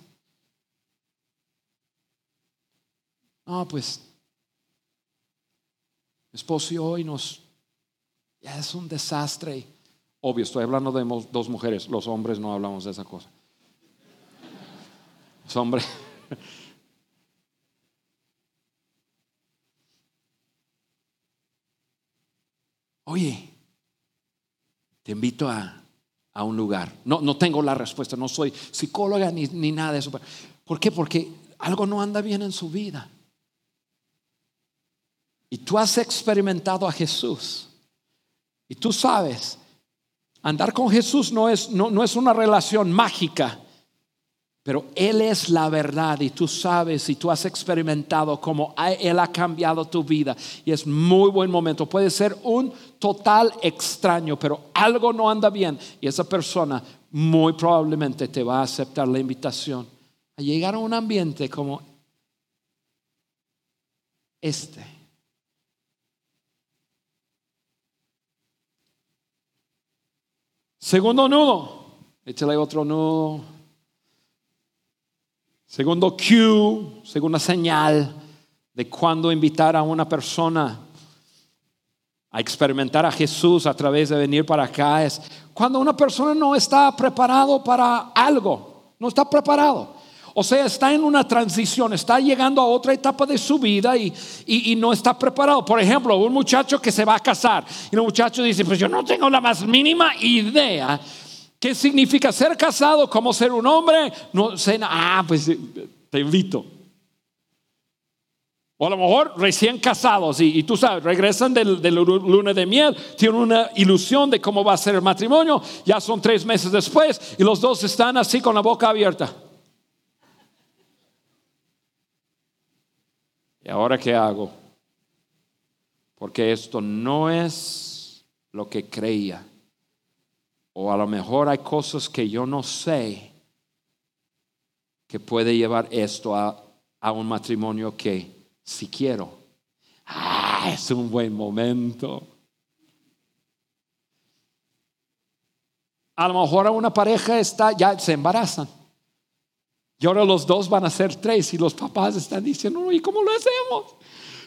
No, pues mi esposo y hoy nos, ya es un desastre. Obvio, estoy hablando de dos mujeres, los hombres no hablamos de esa cosa. Los hombres. Oye, te invito a, a un lugar. No, no tengo la respuesta, no soy psicóloga ni, ni nada de eso. ¿Por qué? Porque algo no anda bien en su vida. Y tú has experimentado a Jesús. Y tú sabes, andar con Jesús no es, no, no es una relación mágica. Pero Él es la verdad y tú sabes y tú has experimentado cómo Él ha cambiado tu vida. Y es muy buen momento. Puede ser un total extraño, pero algo no anda bien. Y esa persona muy probablemente te va a aceptar la invitación a llegar a un ambiente como este. Segundo nudo. Échale otro nudo. Segundo cue, segunda señal de cuando invitar a una persona a experimentar a Jesús a través de venir para acá es cuando una persona no está preparado para algo, no está preparado. O sea, está en una transición, está llegando a otra etapa de su vida y, y, no está preparado. Por ejemplo, un muchacho que se va a casar y el muchacho dice, pues yo no tengo la más mínima idea ¿Qué significa ser casado? como ser un hombre? No sé, ah, pues eh, te invito. O a lo mejor recién casados y, tú sabes, regresan del, del, luna de miel, tienen una ilusión de cómo va a ser el matrimonio, ya son tres meses después y los dos están así con la boca abierta. ¿Y ahora qué hago? Porque esto no es lo que creía. O a lo mejor hay cosas que yo no sé que puede llevar esto a, un matrimonio que si quiero. Ah, es un buen momento. A lo mejor a una pareja está, ya se embarazan. Y ahora los dos van a ser tres y los papás están diciendo, ¿y cómo lo hacemos?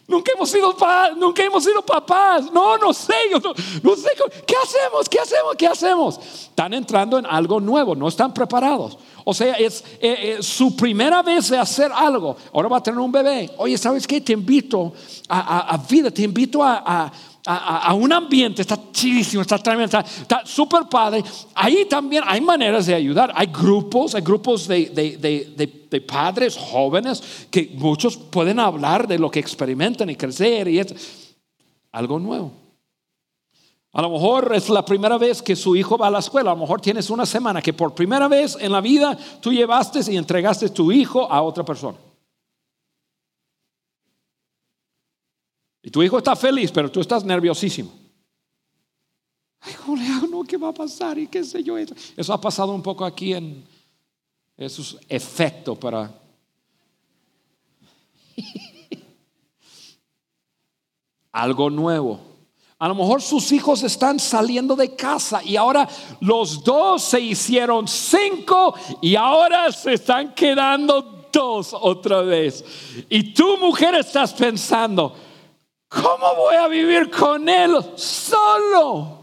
Nunca hemos sido nunca hemos sido papás. No, no sé, yo no, sé qué hacemos, qué hacemos, qué hacemos. Están entrando en algo nuevo, no están preparados. O sea, es eh, eh, su primera vez de hacer algo. Ahora va a tener un bebé. Oye, ¿sabes qué? Te invito a, vida, te invito a a, un ambiente, está chidísimo, está tremendo, está súper padre. Ahí también hay maneras de ayudar. Hay grupos, hay grupos de, de, padres jóvenes que muchos pueden hablar de lo que experimentan y crecer y es algo nuevo. A lo mejor es la primera vez que su hijo va a la escuela. A lo mejor tienes una semana que por primera vez en la vida tú llevaste y entregaste tu hijo a otra persona. Y tu hijo está feliz, pero tú estás nerviosísimo. Ay, ¿cómo le hago? No, ¿qué va a pasar? Y qué sé yo. Eso ha pasado un poco aquí en esos efectos para... (laughs) Algo nuevo. A lo mejor sus hijos están saliendo de casa y ahora los dos se hicieron cinco y ahora se están quedando dos otra vez. Y tu mujer estás pensando, ¿Cómo voy a vivir con él solo?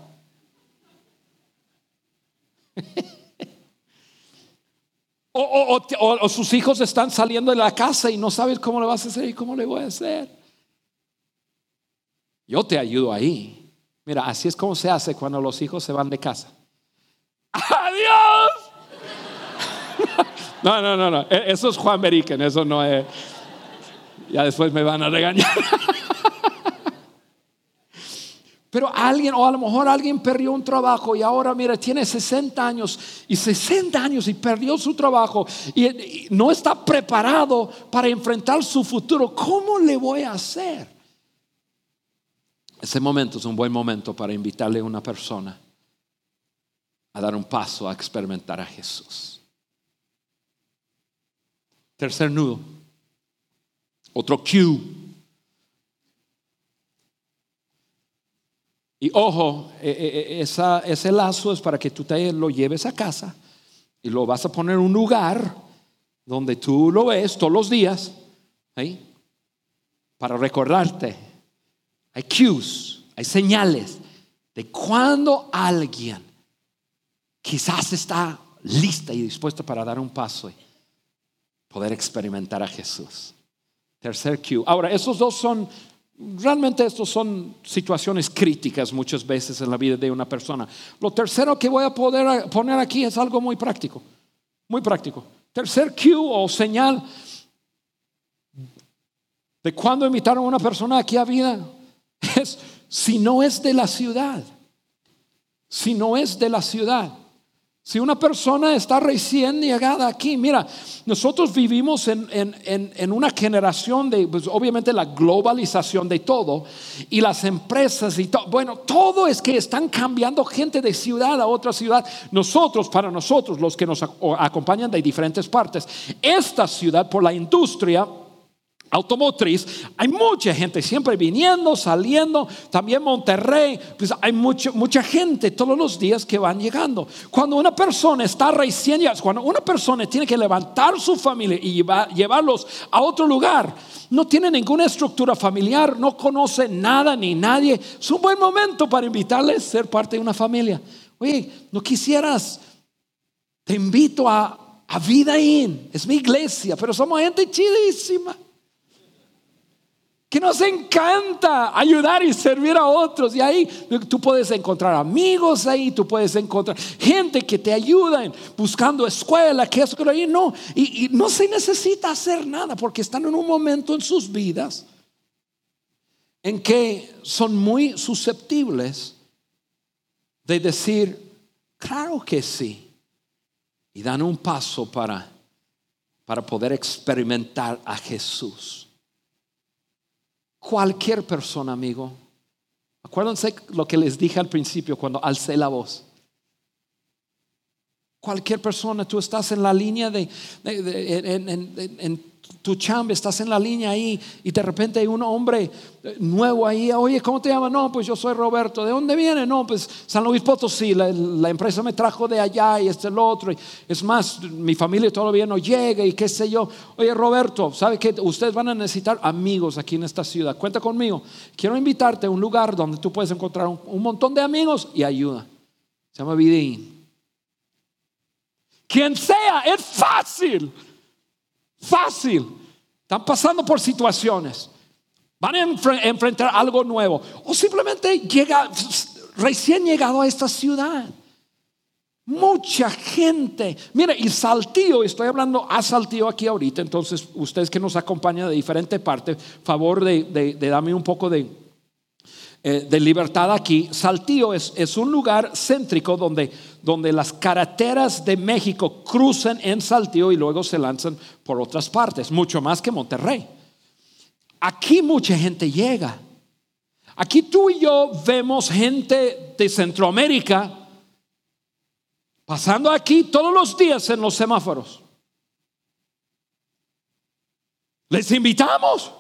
o, sus hijos están saliendo de la casa y no sabes cómo le vas a hacer y cómo le voy a hacer. Yo te ayudo ahí. Mira, así es como se hace cuando los hijos se van de casa. ¡Adiós! No, no, no, no. E, eso es Juan Beriken, eso no es. Ya después me van a regañar. Pero alguien, o a lo mejor alguien perdió un trabajo y ahora, mira, tiene 60 años y 60 años y perdió su trabajo y, no está preparado para enfrentar su futuro. ¿Cómo le voy a hacer? Ese momento es un buen momento para invitarle a una persona a dar un paso a experimentar a Jesús. Tercer nudo, otro cue Y ojo, eh, eh, eh, ese lazo es para que tú te lo lleves a casa y lo vas a poner en un lugar donde tú lo ves todos los días, para recordarte. Hay cues, hay señales de cuando alguien quizás está lista y dispuesta para dar un paso y poder experimentar a Jesús. Tercer cue. Ahora, esos dos son Realmente estos son situaciones críticas muchas veces en la vida de una persona. Lo tercero que voy a poder poner aquí es algo muy práctico, muy práctico. Tercer cue o señal de cuando invitaron a una persona aquí a vida es si no es de la ciudad, si no es de la ciudad. Si una persona está recién llegada aquí, mira, nosotros vivimos en, una generación de, pues, obviamente, la globalización de todo y las empresas y todo. Bueno, todo es que están cambiando gente de ciudad a otra ciudad. Nosotros, para nosotros, los que nos acompañan de diferentes partes, esta ciudad por la industria automotriz, hay mucha gente siempre viniendo, saliendo, también Monterrey, pues hay mucho, mucha gente todos los días que van llegando. Cuando una persona está recién cuando una persona tiene que levantar su familia y llevarlos a otro lugar, no tiene ninguna estructura familiar, no conoce nada ni nadie, es un buen momento para invitarles a ser parte de una familia. Oye, no quisieras, te invito a, a Vida es mi iglesia, pero somos gente chidísima que nos encanta ayudar y servir a otros. Y ahí tú puedes encontrar amigos ahí, tú puedes encontrar gente que te ayuda buscando escuela, que es que ahí no. Y, y no se necesita hacer nada porque están en un momento en sus vidas en que son muy susceptibles de decir, claro que sí. Y dan un paso para, para poder experimentar a Jesús. Cualquier persona, amigo. Acuérdense lo que les dije al principio cuando alcé la voz. Cualquier persona, tú estás en la línea de, en, tu chamba, estás en la línea ahí y de repente hay un hombre nuevo ahí, oye, ¿cómo te llamas? No, pues yo soy Roberto, ¿de dónde viene? No, pues San Luis Potosí, la, empresa me trajo de allá y este el otro, es más, mi familia todavía no llega y qué sé yo. Oye, Roberto, ¿sabe que ustedes van a necesitar amigos aquí en esta ciudad? Cuenta conmigo, quiero invitarte a un lugar donde tú puedes encontrar un, montón de amigos y ayuda. Se llama Vidín. Quien sea, es fácil. Fácil. Están pasando por situaciones. Van a enfrentar algo nuevo. O simplemente llega, recién llegado a esta ciudad. Mucha gente. Mira, y Saltillo, estoy hablando a Saltillo aquí ahorita, entonces ustedes que nos acompañan de diferentes partes, favor de, de darme un poco de, eh, de libertad aquí. Saltillo es, es un lugar céntrico donde, donde las carreteras de México cruzan en Saltillo y luego se lanzan por otras partes, mucho más que Monterrey. Aquí mucha gente llega. Aquí tú y yo vemos gente de Centroamérica pasando aquí todos los días en los semáforos. Les invitamos.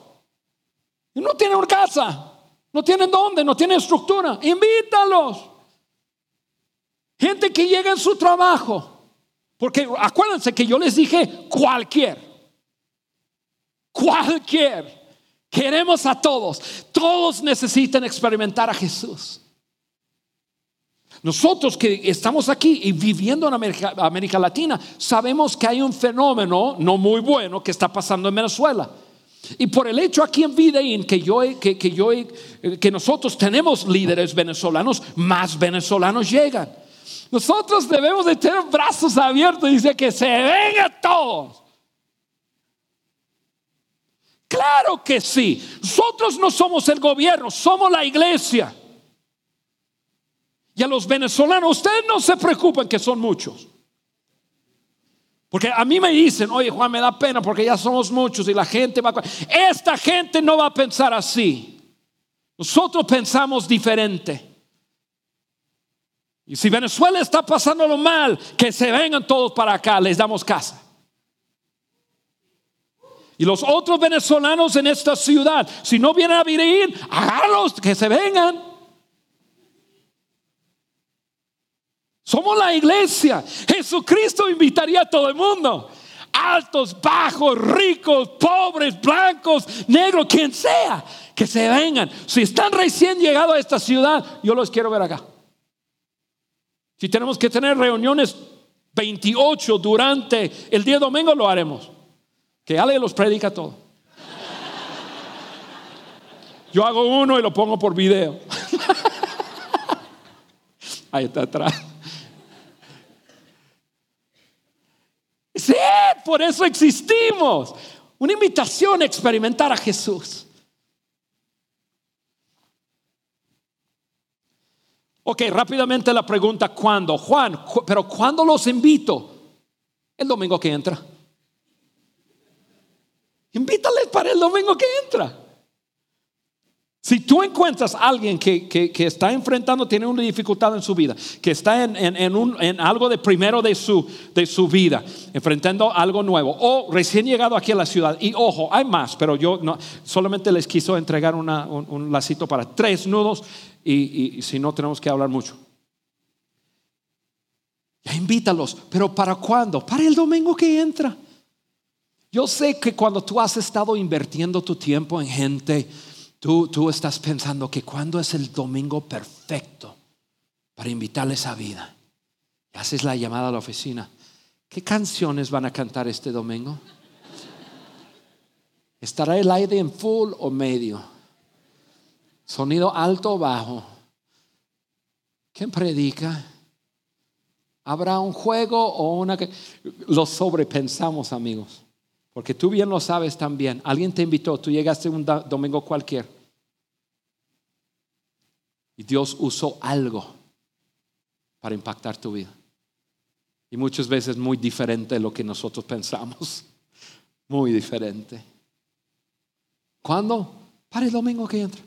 No tienen casa. No tienen dónde, no tienen estructura. Invítalos. Gente que llega en su trabajo. Porque acuérdense que yo les dije cualquier. Cualquier. Queremos a todos. Todos necesitan experimentar a Jesús. Nosotros que estamos aquí y viviendo en América, América, Latina, sabemos que hay un fenómeno no muy bueno que está pasando en Venezuela. Y por el hecho aquí en Videin que yo, que, que, yo, que nosotros tenemos líderes venezolanos, más venezolanos llegan. Nosotros debemos de tener brazos abiertos y dice que se venga todos. Claro que sí. Nosotros no somos el gobierno, somos la iglesia. Y a los venezolanos, ustedes no se preocupen que son muchos. Porque a mí me dicen, oye Juan, me da pena porque ya somos muchos y la gente va a... Esta gente no va a pensar así. Nosotros pensamos diferente. Y si Venezuela está pasándolo mal, que se vengan todos para acá, les damos casa. Y los otros venezolanos en esta ciudad, si no vienen a vivir, hágalos que se vengan. Somos la iglesia. Jesucristo invitaría a todo el mundo. Altos, bajos, ricos, pobres, blancos, negros, quien sea, que se vengan. Si están recién llegados a esta ciudad, yo los quiero ver acá. Si tenemos que tener reuniones 28 durante el día domingo, lo haremos. Que Ale los predica todo. Yo hago uno y lo pongo por video. (laughs) Ahí está atrás. Sí, por eso existimos. Una invitación a experimentar a Jesús. Ok, rápidamente la pregunta, ¿cuándo? Juan, pero ¿cuándo los invito? El domingo que entra. Invítales para el domingo que entra. Si tú encuentras a alguien que, está enfrentando, tiene una dificultad en su vida, que está en, algo de primero de su, de su vida, enfrentando algo nuevo, o recién llegado aquí a la ciudad, y ojo, hay más, pero yo no, solamente les quiso entregar un, lacito para tres nudos, y, si no tenemos que hablar mucho. Ya invítalos, pero ¿para cuándo? Para el domingo que entra. Yo sé que cuando tú has estado invirtiendo tu tiempo en gente, Tú, estás pensando que cuando es el domingo perfecto para invitarles a vida. Y haces la llamada a la oficina. ¿Qué canciones van a cantar este domingo? ¿Estará el aire en full o medio? ¿Sonido alto o bajo? ¿Quién predica? ¿Habrá un juego o una que... Lo sobrepensamos, amigos. Porque tú bien lo sabes también. Alguien te invitó, tú llegaste un domingo cualquier. Y Dios usó algo para impactar tu vida. Y muchas veces muy diferente de lo que nosotros pensamos. (laughs) Muy diferente. ¿Cuándo? Para el domingo que entra.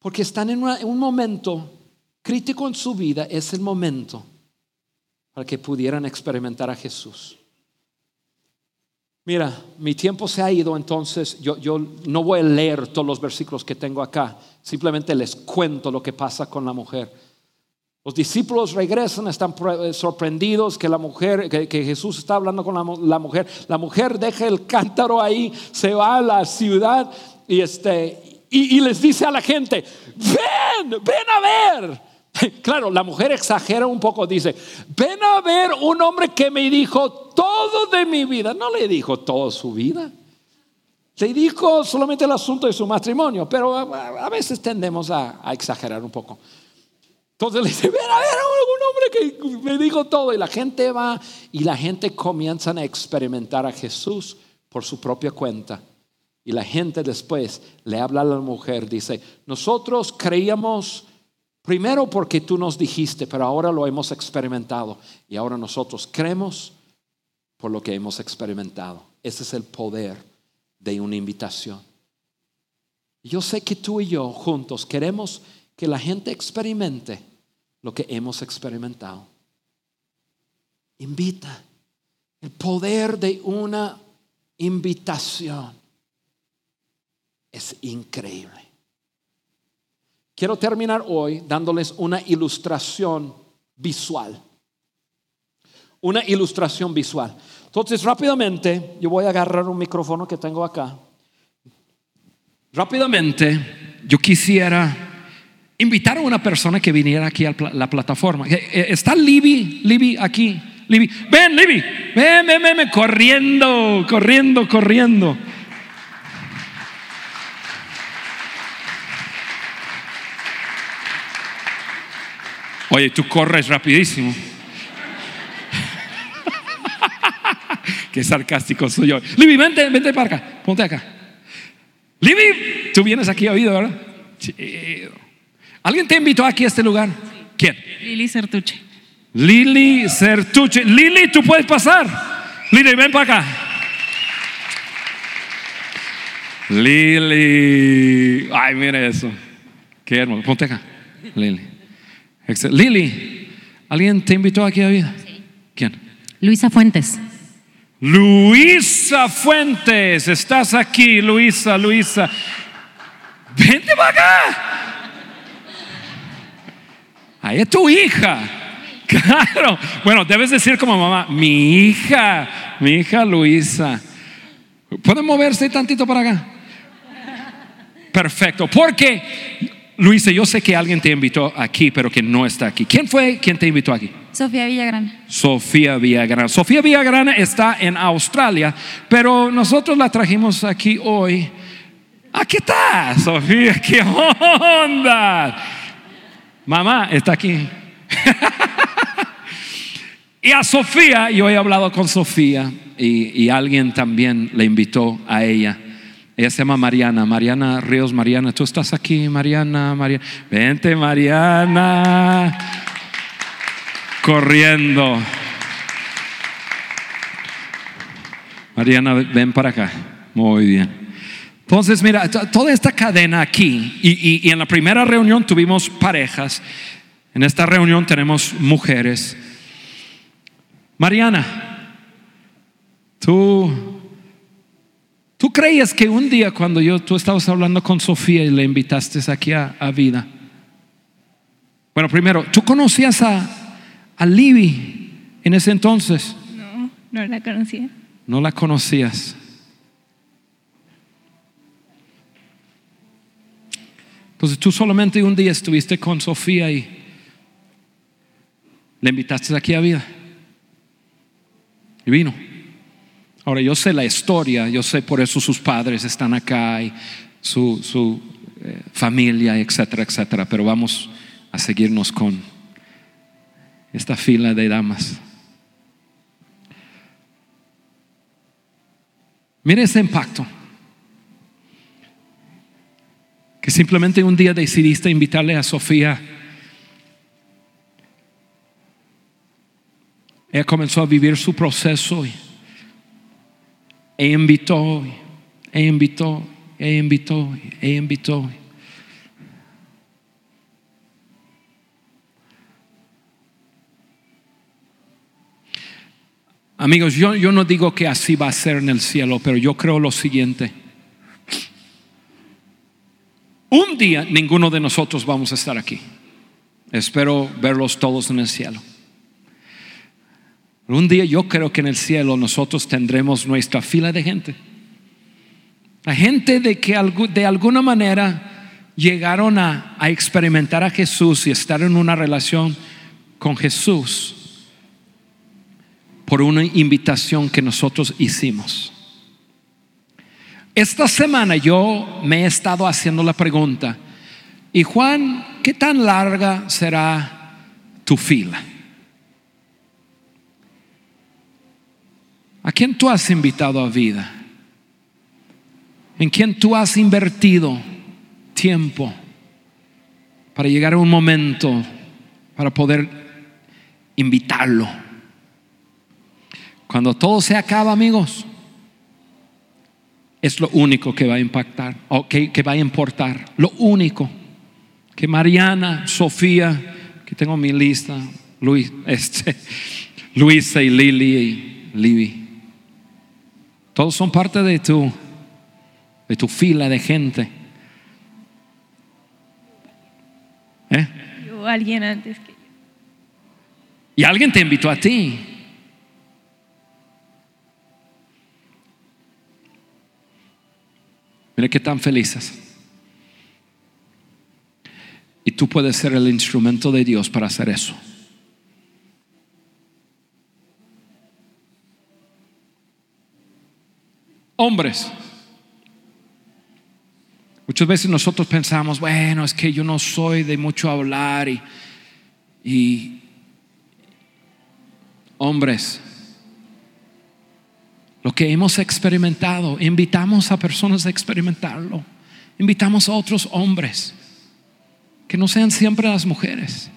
Porque están en un momento crítico en su vida. Es el momento para que pudieran experimentar a Jesús. Mira, mi tiempo se ha ido, entonces yo, yo, no voy a leer todos los versículos que tengo acá, simplemente les cuento lo que pasa con la mujer. Los discípulos regresan, están sorprendidos que la mujer, que, Jesús está hablando con la, mujer. La mujer deja el cántaro ahí, se va a la ciudad y, este, y les dice a la gente, ven, ven a ver. (laughs) Claro, la mujer exagera un poco, dice, ven a ver un hombre que me dijo todo de mi vida. No le dijo toda su vida. Le dijo solamente el asunto de su matrimonio, pero a, veces tendemos a, exagerar un poco. Entonces le dice, ven a ver un hombre que me dijo todo. Y la gente va y la gente comienza a experimentar a Jesús por su propia cuenta. Y la gente después le habla a la mujer, dice, nosotros creíamos Primero porque tú nos dijiste, pero ahora lo hemos experimentado y ahora nosotros creemos por lo que hemos experimentado. Ese es el poder de una invitación. Yo sé que tú y yo juntos queremos que la gente experimente lo que hemos experimentado. Invita. El poder de una invitación es increíble. Quiero terminar hoy dándoles una ilustración visual. Una ilustración visual. Entonces, rápidamente, yo voy a agarrar un micrófono que tengo acá. Rápidamente, yo quisiera invitar a una persona que viniera aquí a la plataforma. Eh, eh, ¿Está Libby? Libby aquí. Libby. Ven, Libby. Ven, ven, ven, ven, corriendo, corriendo, corriendo. Oye, tú corres rapidísimo. (laughs) Qué sarcástico soy yo. Libby, vente, vente para acá. Ponte acá. Libby, tú vienes aquí a oído, ¿verdad? ¿Alguien te invitó aquí a este lugar? ¿Quién? Lili Sertuche. Lili Sertuche. Lili, tú puedes pasar. Lili, ven para acá. Lili. Ay, mira eso. Qué hermoso. Ponte acá. Lili. Excel- Lili, ¿alguien te invitó aquí a vida? ¿Quién? Luisa Fuentes. Luisa Fuentes, estás aquí, Luisa, Luisa. Vente para acá. Ahí es tu hija. Claro. Bueno, debes decir como mamá, mi hija, mi hija Luisa. ¿Pueden moverse tantito para acá? Perfecto. Porque, Luisa, yo sé que alguien te invitó aquí, pero que no está aquí. ¿Quién fue quien te invitó aquí? Sofía Villagrán. Sofía Villagrana. Sofía Villagrana está en Australia, pero nosotros la trajimos aquí hoy. Aquí está, Sofía, (laughs) ¿qué onda? Mamá está aquí. (laughs) y a Sofía, yo he hablado con Sofía y, y alguien también le invitó a ella. Ella se llama Mariana, Mariana Ríos, Mariana, tú estás aquí, Mariana, Mariana. Vente, Mariana corriendo. Mariana, ven para acá. Muy bien. Entonces, mira, to- toda esta cadena aquí, y, y- y en la primera reunión tuvimos parejas, en esta reunión tenemos mujeres. Mariana, tú, tú creías que un día cuando yo, tú estabas hablando con Sofía y le invitaste aquí a, a vida, bueno, primero, ¿tú conocías a, a Libby en ese entonces? No, no la conocía. No la conocías. Entonces tú solamente un día estuviste con Sofía y le invitaste aquí a vida. Y vino. Ahora yo sé la historia, yo sé por eso sus padres están acá y su, su, eh, familia, etcétera, etcétera. Pero vamos a seguirnos con esta fila de damas. Mire ese impacto. Que simplemente un día decidiste invitarle a Sofía. Ella comenzó a vivir su proceso y e invitó, e invitó, e invitó, e invitó. Amigos, yo, yo no digo que así va a ser en el cielo, pero yo creo lo siguiente. Un día ninguno de nosotros vamos a estar aquí. Espero verlos todos en el cielo. Un día yo creo que en el cielo nosotros tendremos nuestra fila de gente. La gente de que de alguna manera llegaron a, a experimentar a Jesús y estar en una relación con Jesús por una invitación que nosotros hicimos. Esta semana yo me he estado haciendo la pregunta, y Juan, ¿qué tan larga será tu fila? ¿A quién tú has invitado a vida? ¿En quién tú has invertido tiempo para llegar a un momento para poder invitarlo? Cuando todo se acaba, amigos, es lo único que va a impactar o que, que va a importar. Lo único que Mariana, Sofía, que tengo mi lista, Luis, (laughs) este, Luisa y Lili y Libby, todos son parte de tu, de tu fila de gente. ¿Eh? Yo, alguien antes que yo. Y alguien te invitó a ti. Mira qué tan felices. Y tú puedes ser el instrumento de Dios para hacer eso. Hombres. Muchas veces nosotros pensamos, bueno, es que yo no soy de mucho hablar y, y hombres, lo que hemos experimentado, invitamos a personas a experimentarlo, invitamos a otros hombres. Que no sean siempre las mujeres.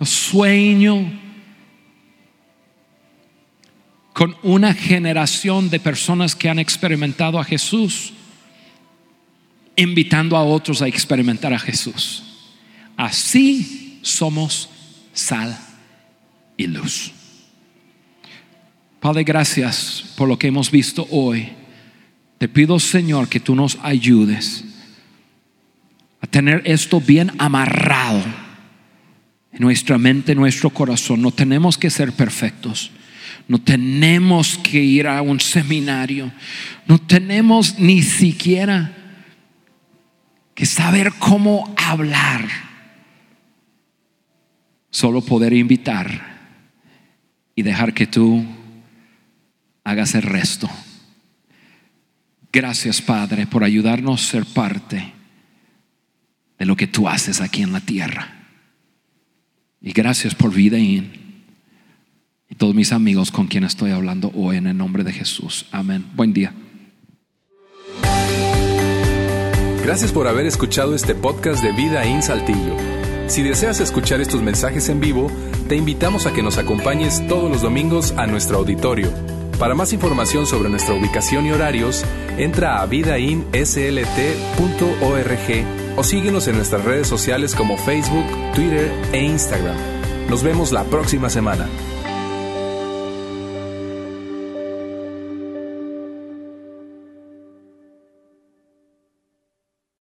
Yo sueño con una generación de personas que han experimentado a Jesús, invitando a otros a experimentar a Jesús. Así somos sal y luz. Padre, gracias por lo que hemos visto hoy. Te pido, Señor, que tú nos ayudes a tener esto bien amarrado en nuestra mente, en nuestro corazón. No tenemos que ser perfectos. No tenemos que ir a un seminario. No tenemos ni siquiera que saber cómo hablar. Solo poder invitar y dejar que tú hagas el resto. Gracias Padre por ayudarnos a ser parte de lo que tú haces aquí en la tierra. Y gracias por vida todos mis amigos con quienes estoy hablando hoy en el nombre de Jesús. Amén. Buen día. Gracias por haber escuchado este podcast de Vida en Saltillo. Si deseas escuchar estos mensajes en vivo, te invitamos a que nos acompañes todos los domingos a nuestro auditorio. Para más información sobre nuestra ubicación y horarios, entra a vidainslt.org o síguenos en nuestras redes sociales como Facebook, Twitter e Instagram. Nos vemos la próxima semana.